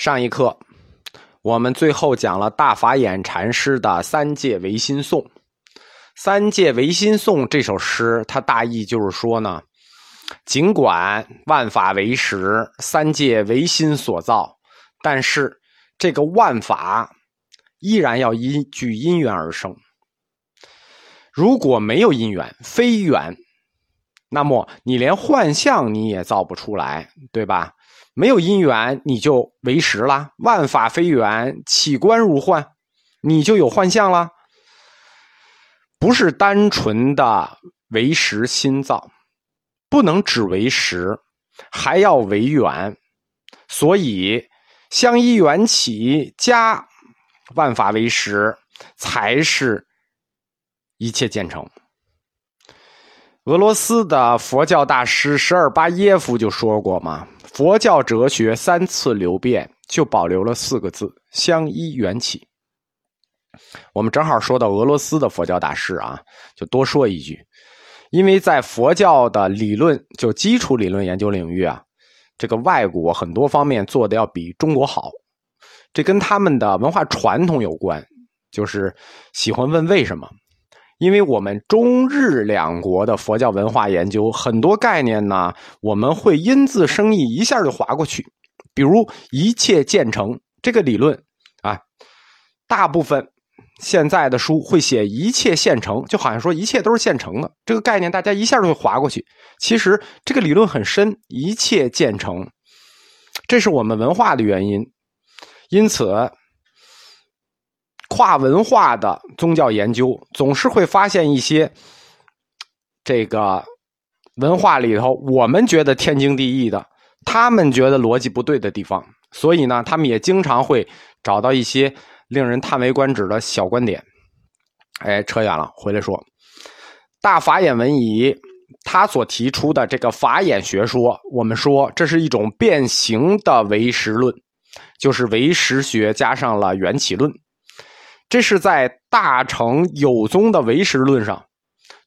上一课，我们最后讲了大法眼禅师的《三界唯心颂》。《三界唯心颂》这首诗，它大意就是说呢，尽管万法为实，三界唯心所造，但是这个万法依然要依据因缘而生。如果没有因缘，非缘，那么你连幻象你也造不出来，对吧？没有因缘，你就为实了。万法非缘，起观如幻，你就有幻象了。不是单纯的为实心造，不能只为实，还要为缘。所以相依缘起，加万法为实，才是一切建成。俄罗斯的佛教大师什尔巴耶夫就说过嘛。佛教哲学三次流变，就保留了四个字：相依缘起。我们正好说到俄罗斯的佛教大师啊，就多说一句，因为在佛教的理论，就基础理论研究领域啊，这个外国很多方面做的要比中国好，这跟他们的文化传统有关，就是喜欢问为什么。因为我们中日两国的佛教文化研究很多概念呢，我们会因字生义一下就划过去。比如一切建成这个理论啊，大部分现在的书会写一切现成，就好像说一切都是现成的这个概念，大家一下就会划过去。其实这个理论很深，一切建成，这是我们文化的原因，因此。跨文化的宗教研究总是会发现一些这个文化里头我们觉得天经地义的，他们觉得逻辑不对的地方，所以呢，他们也经常会找到一些令人叹为观止的小观点。哎，扯远了，回来说，大法眼文仪他所提出的这个法眼学说，我们说这是一种变形的唯识论，就是唯识学加上了缘起论。这是在大乘有宗的唯识论上，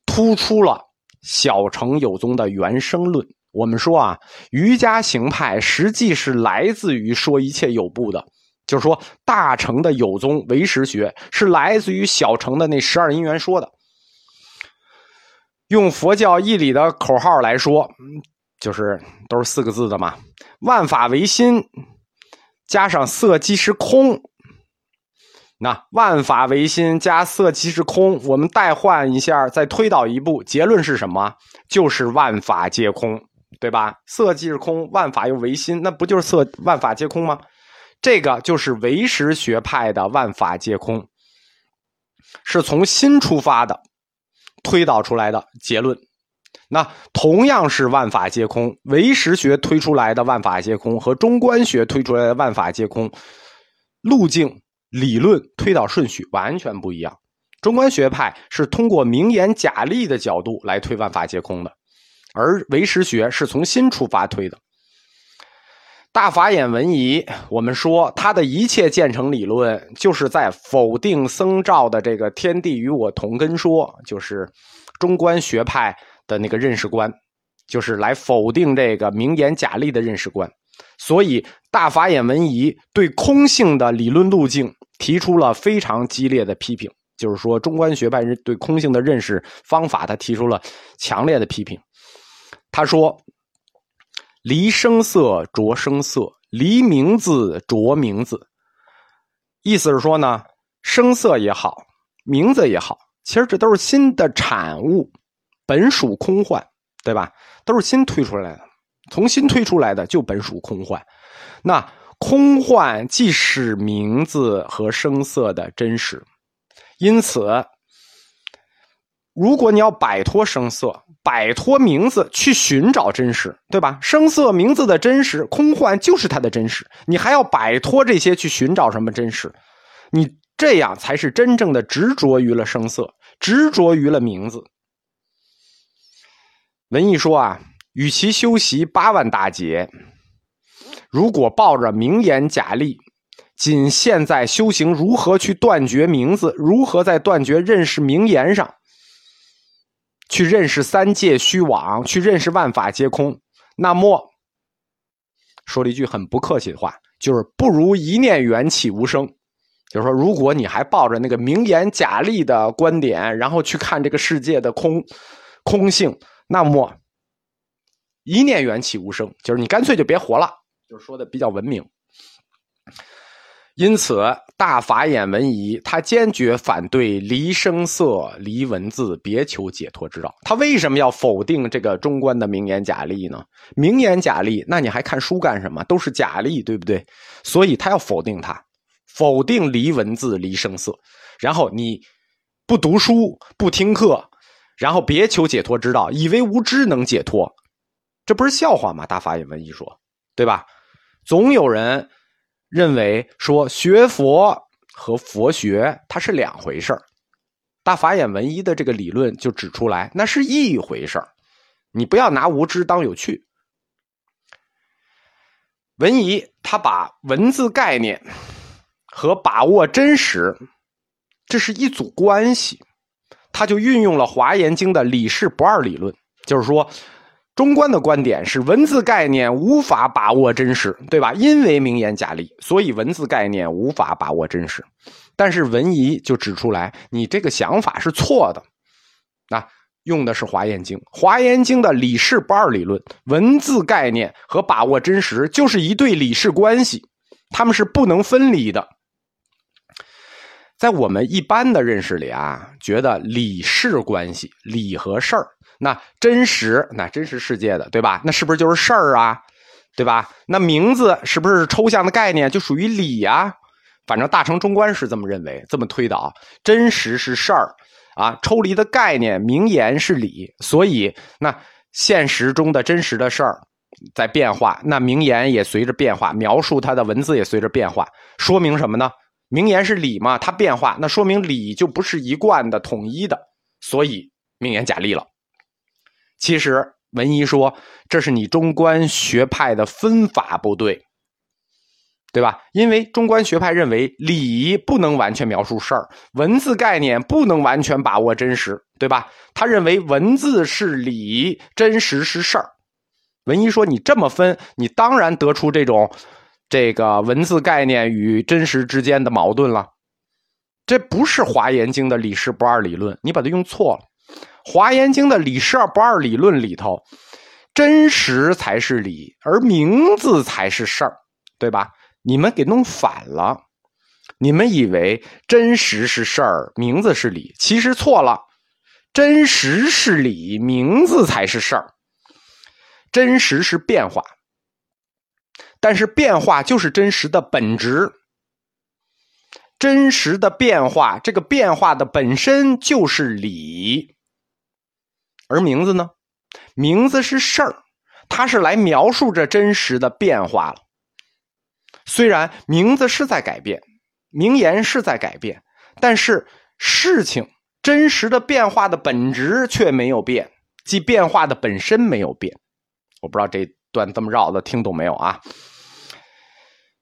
突出了小乘有宗的原生论。我们说啊，瑜伽行派实际是来自于说一切有部的，就是说大乘的有宗唯识学是来自于小乘的那十二因缘说的。用佛教义理的口号来说，就是都是四个字的嘛：万法唯心，加上色即是空。那万法唯心加色即是空，我们代换一下，再推导一步，结论是什么？就是万法皆空，对吧？色即是空，万法又唯心，那不就是色万法皆空吗？这个就是唯识学派的万法皆空，是从心出发的，推导出来的结论。那同样是万法皆空，唯识学推出来的万法皆空和中观学推出来的万法皆空路径。理论推导顺序完全不一样。中观学派是通过名言假立的角度来推万法皆空的，而唯识学是从心出发推的。大法眼文仪，我们说他的一切建成理论，就是在否定僧肇的这个天地与我同根说，就是中观学派的那个认识观，就是来否定这个名言假立的认识观。所以，大法眼文仪对空性的理论路径。提出了非常激烈的批评，就是说中观学派人对空性的认识方法，他提出了强烈的批评。他说：“离声色着声色，离名字着名字。”意思是说呢，声色也好，名字也好，其实这都是新的产物，本属空幻，对吧？都是新推出来的，从新推出来的就本属空幻。那。空幻即使名字和声色的真实，因此，如果你要摆脱声色，摆脱名字，去寻找真实，对吧？声色名字的真实，空幻就是它的真实。你还要摆脱这些去寻找什么真实？你这样才是真正的执着于了声色，执着于了名字。文艺说啊，与其修习八万大劫。如果抱着名言假立，仅现在修行如何去断绝名字，如何在断绝认识名言上，去认识三界虚妄，去认识万法皆空，那么说了一句很不客气的话，就是“不如一念缘起无声”。就是说，如果你还抱着那个名言假立的观点，然后去看这个世界的空空性，那么一念缘起无声，就是你干脆就别活了。就是说的比较文明。因此，大法眼文仪他坚决反对离声色、离文字、别求解脱之道。他为什么要否定这个中观的名言假立呢？名言假立，那你还看书干什么？都是假立，对不对？所以他要否定它，否定离文字、离声色。然后你不读书、不听课，然后别求解脱之道，以为无知能解脱，这不是笑话吗？大法眼文仪说，对吧？总有人。认为说学佛和佛学它是两回事大法眼文一的这个理论就指出来，那是一回事你不要拿无知当有趣。文一他把文字概念和把握真实，这是一组关系，他就运用了《华严经》的理事不二理论，就是说。中观的观点是文字概念无法把握真实，对吧？因为名言假立，所以文字概念无法把握真实。但是文仪就指出来，你这个想法是错的。啊，用的是《华严经》，《华严经》的理事不二理论，文字概念和把握真实就是一对理事关系，他们是不能分离的。在我们一般的认识里啊，觉得理事关系，理和事儿。那真实，那真实世界的，对吧？那是不是就是事儿啊？对吧？那名字是不是抽象的概念，就属于理呀？反正大成中观是这么认为，这么推导：真实是事儿啊，抽离的概念，名言是理。所以，那现实中的真实的事儿在变化，那名言也随着变化，描述它的文字也随着变化。说明什么呢？名言是理嘛，它变化，那说明理就不是一贯的、统一的，所以名言假立了。其实文一说，这是你中观学派的分法不对，对吧？因为中观学派认为理不能完全描述事儿，文字概念不能完全把握真实，对吧？他认为文字是理，真实是事儿。文一说，你这么分，你当然得出这种这个文字概念与真实之间的矛盾了。这不是华严经的理事不二理论，你把它用错了。华严经的理事不二理论里头，真实才是理，而名字才是事儿，对吧？你们给弄反了，你们以为真实是事儿，名字是理，其实错了。真实是理，名字才是事儿。真实是变化，但是变化就是真实的本质。真实的变化，这个变化的本身就是理。而名字呢？名字是事儿，它是来描述着真实的变化了。虽然名字是在改变，名言是在改变，但是事情真实的变化的本质却没有变，即变化的本身没有变。我不知道这段这么绕的听懂没有啊？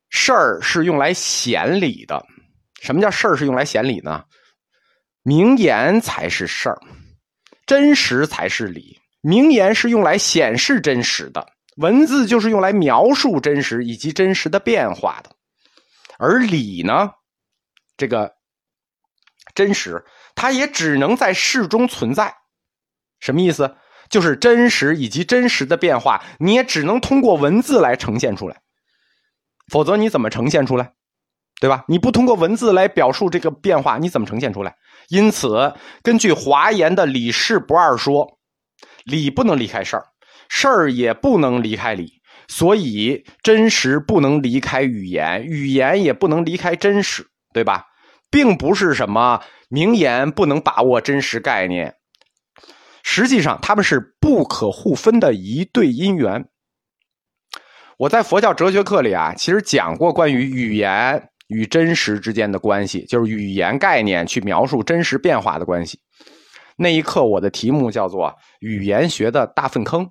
事儿是用来显理的。什么叫事儿是用来显理呢？名言才是事儿。真实才是理，名言是用来显示真实的，文字就是用来描述真实以及真实的变化的，而理呢，这个真实，它也只能在事中存在。什么意思？就是真实以及真实的变化，你也只能通过文字来呈现出来，否则你怎么呈现出来？对吧？你不通过文字来表述这个变化，你怎么呈现出来？因此，根据华严的理事不二说，理不能离开事儿，事儿也不能离开理，所以真实不能离开语言，语言也不能离开真实，对吧？并不是什么名言不能把握真实概念，实际上他们是不可互分的一对因缘。我在佛教哲学课里啊，其实讲过关于语言。与真实之间的关系，就是语言概念去描述真实变化的关系。那一刻我的题目叫做“语言学的大粪坑”。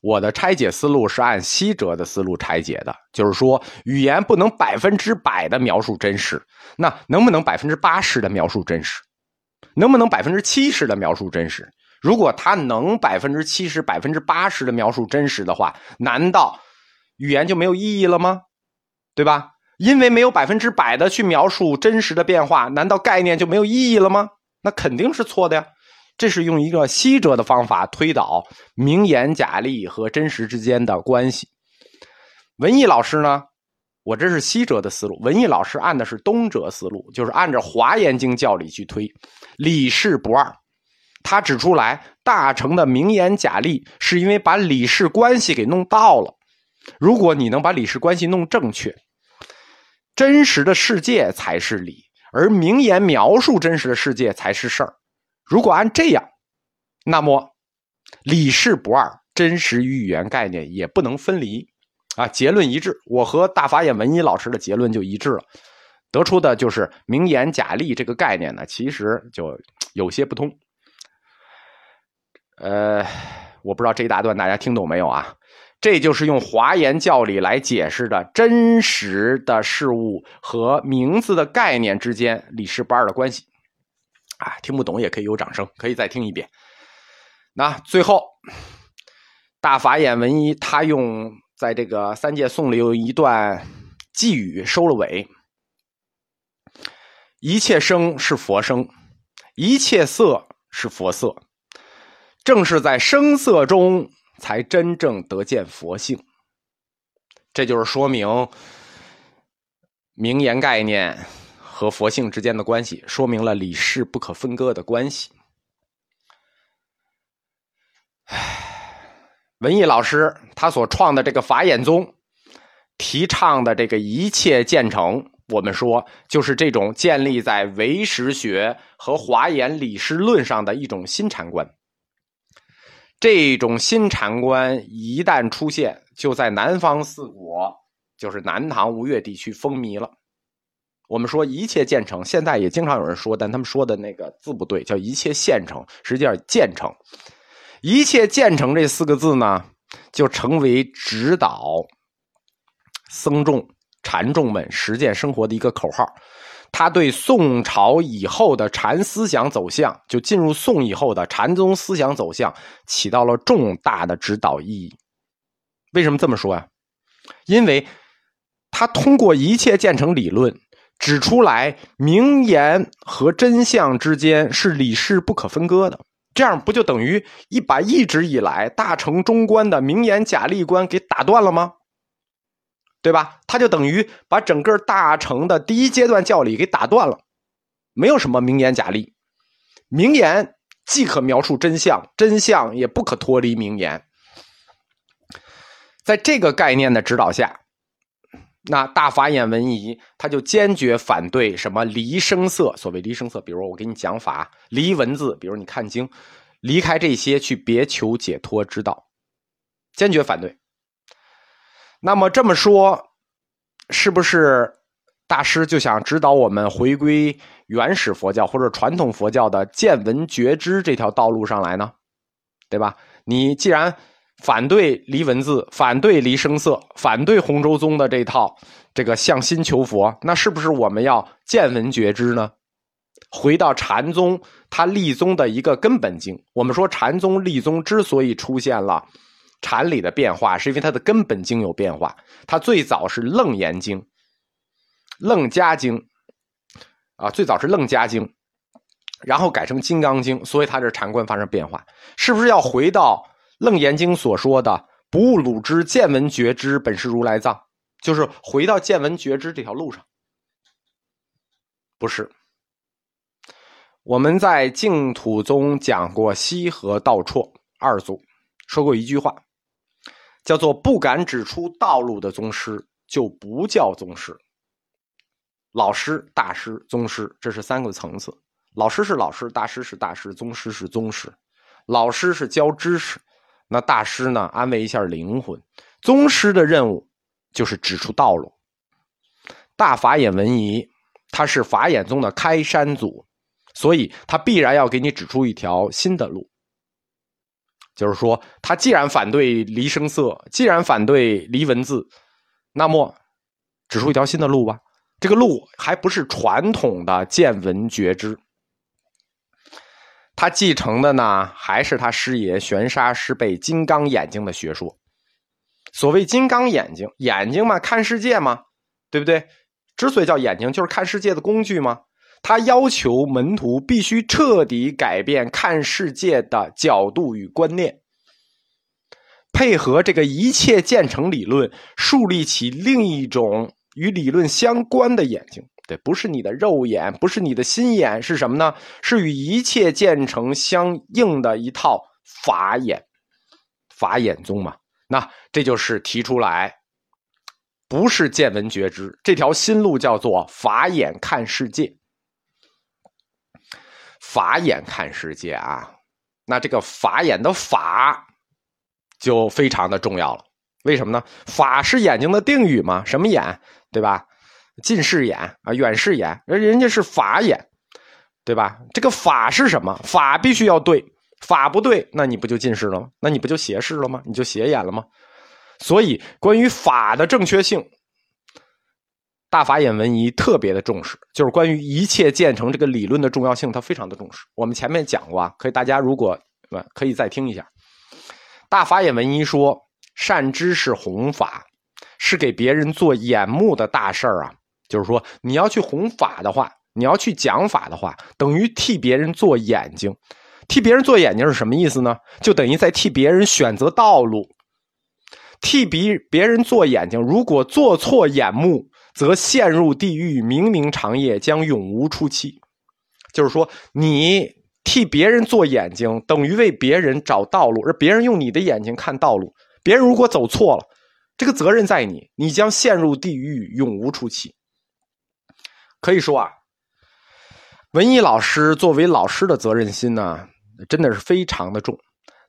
我的拆解思路是按西哲的思路拆解的，就是说语言不能百分之百的描述真实，那能不能百分之八十的描述真实？能不能百分之七十的描述真实？如果它能百分之七十、百分之八十的描述真实的话，难道语言就没有意义了吗？对吧？因为没有百分之百的去描述真实的变化，难道概念就没有意义了吗？那肯定是错的呀。这是用一个西哲的方法推导名言假例和真实之间的关系。文艺老师呢，我这是西哲的思路，文艺老师按的是东哲思路，就是按照《华严经》教理去推，理事不二。他指出来，大乘的名言假例是因为把理事关系给弄到了。如果你能把理事关系弄正确，真实的世界才是理，而名言描述真实的世界才是事儿。如果按这样，那么理事不二，真实与语言概念也不能分离啊。结论一致，我和大法眼文一老师的结论就一致了，得出的就是名言假例这个概念呢，其实就有些不通。呃，我不知道这一大段大家听懂没有啊？这就是用华严教理来解释的真实的事物和名字的概念之间理事不二的关系，啊，听不懂也可以有掌声，可以再听一遍。那最后，大法眼文一他用在这个三界颂里有一段寄语收了尾：一切声是佛声，一切色是佛色，正是在声色中。才真正得见佛性，这就是说明名言概念和佛性之间的关系，说明了理事不可分割的关系。唉文艺老师他所创的这个法眼宗，提倡的这个一切建成，我们说就是这种建立在唯识学和华严理事论上的一种新禅观。这种新禅观一旦出现，就在南方四国，就是南唐吴越地区风靡了。我们说一切建成，现在也经常有人说，但他们说的那个字不对，叫一切现成，实际上建成。一切建成这四个字呢，就成为指导僧众、禅众们实践生活的一个口号。他对宋朝以后的禅思想走向，就进入宋以后的禅宗思想走向，起到了重大的指导意义。为什么这么说呀？因为他通过一切建成理论，指出来名言和真相之间是理事不可分割的。这样不就等于一把一直以来大乘中观的名言假立观给打断了吗？对吧？他就等于把整个大成的第一阶段教理给打断了，没有什么名言假例。名言既可描述真相，真相也不可脱离名言。在这个概念的指导下，那大法眼文仪他就坚决反对什么离声色。所谓离声色，比如我给你讲法，离文字，比如你看经，离开这些去别求解脱之道，坚决反对。那么这么说，是不是大师就想指导我们回归原始佛教或者传统佛教的见闻觉知这条道路上来呢？对吧？你既然反对离文字，反对离声色，反对洪州宗的这套这个向心求佛，那是不是我们要见闻觉知呢？回到禅宗，它立宗的一个根本经。我们说禅宗立宗之所以出现了。禅理的变化是因为它的根本经有变化，它最早是楞严经、楞伽经，啊，最早是楞伽经，然后改成金刚经，所以它这禅观发生变化，是不是要回到楞严经所说的“不悟鲁之见闻觉知，本是如来藏”，就是回到见闻觉知这条路上？不是，我们在净土宗讲过西河道绰二祖，说过一句话。叫做不敢指出道路的宗师，就不叫宗师。老师、大师、宗师，这是三个层次。老师是老师，大师是大师，宗师是宗师。老师是教知识，那大师呢？安慰一下灵魂。宗师的任务就是指出道路。大法眼文仪，他是法眼宗的开山祖，所以他必然要给你指出一条新的路。就是说，他既然反对离声色，既然反对离文字，那么指出一条新的路吧。这个路还不是传统的见闻觉知，他继承的呢，还是他师爷玄沙师辈金刚眼睛的学说。所谓金刚眼睛，眼睛嘛，看世界嘛，对不对？之所以叫眼睛，就是看世界的工具嘛。他要求门徒必须彻底改变看世界的角度与观念，配合这个一切建成理论，树立起另一种与理论相关的眼睛。对，不是你的肉眼，不是你的心眼，是什么呢？是与一切建成相应的一套法眼，法眼宗嘛。那这就是提出来，不是见闻觉知这条新路，叫做法眼看世界。法眼看世界啊，那这个法眼的法就非常的重要了。为什么呢？法是眼睛的定语嘛？什么眼？对吧？近视眼啊，远视眼，人人家是法眼，对吧？这个法是什么？法必须要对，法不对，那你不就近视了吗？那你不就斜视了吗？你就斜眼了吗？所以，关于法的正确性。大法眼文仪特别的重视，就是关于一切建成这个理论的重要性，他非常的重视。我们前面讲过啊，可以大家如果可以再听一下。大法眼文仪说，善知识弘法是给别人做眼目的大事儿啊，就是说你要去弘法的话，你要去讲法的话，等于替别人做眼睛。替别人做眼睛是什么意思呢？就等于在替别人选择道路。替别别人做眼睛，如果做错眼目。则陷入地狱，冥冥长夜，将永无出期。就是说，你替别人做眼睛，等于为别人找道路，而别人用你的眼睛看道路。别人如果走错了，这个责任在你，你将陷入地狱，永无出期。可以说啊，文艺老师作为老师的责任心呢，真的是非常的重。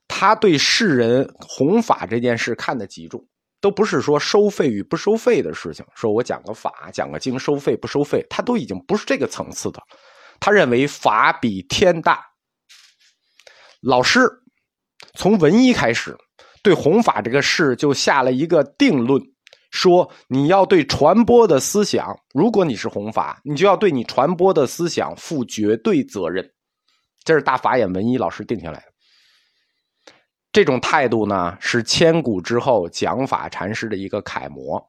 他对世人弘法这件事看得极重。都不是说收费与不收费的事情，说我讲个法、讲个经收费不收费，他都已经不是这个层次的。他认为法比天大。老师从文一开始对弘法这个事就下了一个定论，说你要对传播的思想，如果你是弘法，你就要对你传播的思想负绝对责任。这是大法眼文一老师定下来的。这种态度呢，是千古之后讲法禅师的一个楷模。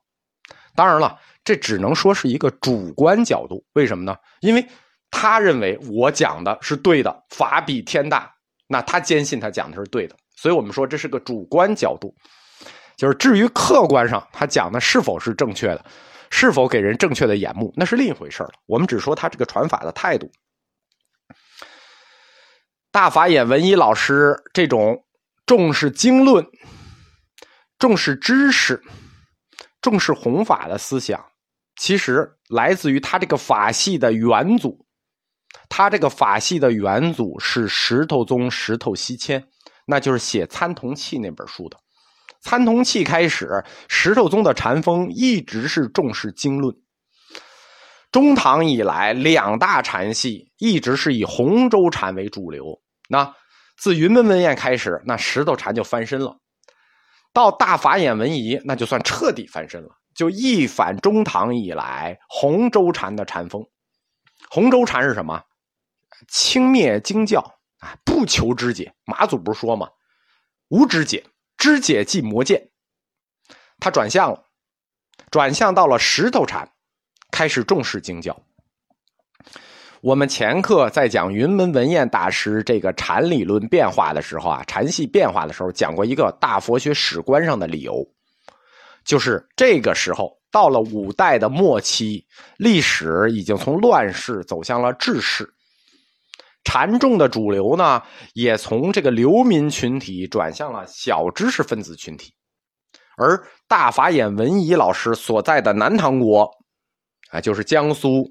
当然了，这只能说是一个主观角度。为什么呢？因为他认为我讲的是对的，法比天大，那他坚信他讲的是对的。所以我们说这是个主观角度。就是至于客观上他讲的是否是正确的，是否给人正确的眼目，那是另一回事了。我们只说他这个传法的态度。大法眼文一老师这种。重视经论，重视知识，重视弘法的思想，其实来自于他这个法系的元祖。他这个法系的元祖是石头宗石头西迁，那就是写《参同契》那本书的。《参同契》开始，石头宗的禅风一直是重视经论。中唐以来，两大禅系一直是以洪州禅为主流。那。自云门文彦开始，那石头禅就翻身了；到大法眼文仪，那就算彻底翻身了，就一反中唐以来洪州禅的禅风。洪州禅是什么？轻蔑经教啊，不求知解。马祖不是说吗？无知解，知解即魔剑。他转向了，转向到了石头禅，开始重视经教。我们前课在讲云门文彦大师这个禅理论变化的时候啊，禅系变化的时候，讲过一个大佛学史观上的理由，就是这个时候到了五代的末期，历史已经从乱世走向了治世，禅众的主流呢，也从这个流民群体转向了小知识分子群体，而大法眼文仪老师所在的南唐国，啊，就是江苏。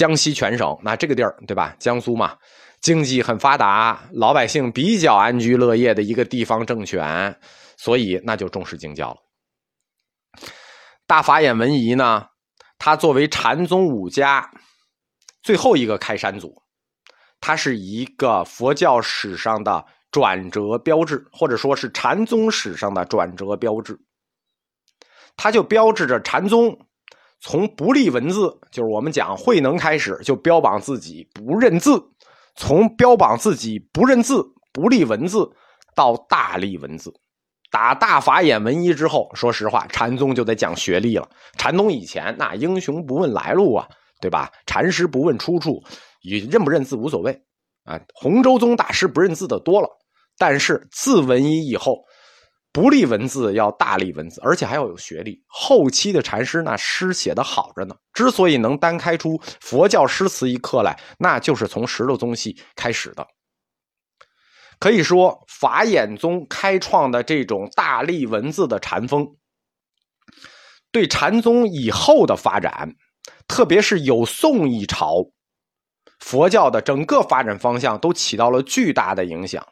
江西全省，那这个地儿对吧？江苏嘛，经济很发达，老百姓比较安居乐业的一个地方政权，所以那就重视经教了。大法眼文仪呢，他作为禅宗五家最后一个开山祖，他是一个佛教史上的转折标志，或者说是禅宗史上的转折标志。他就标志着禅宗。从不立文字，就是我们讲慧能开始就标榜自己不认字；从标榜自己不认字、不立文字，到大立文字，打大法眼文一之后，说实话，禅宗就得讲学历了。禅宗以前那英雄不问来路啊，对吧？禅师不问出处，与认不认字无所谓啊。洪州宗大师不认字的多了，但是自文一以后，不立文字要大立文字，而且还要有学历。后期的禅师那诗写的好着呢，之所以能单开出佛教诗词一课来，那就是从石头宗系开始的。可以说，法眼宗开创的这种大立文字的禅风，对禅宗以后的发展，特别是有宋一朝，佛教的整个发展方向都起到了巨大的影响。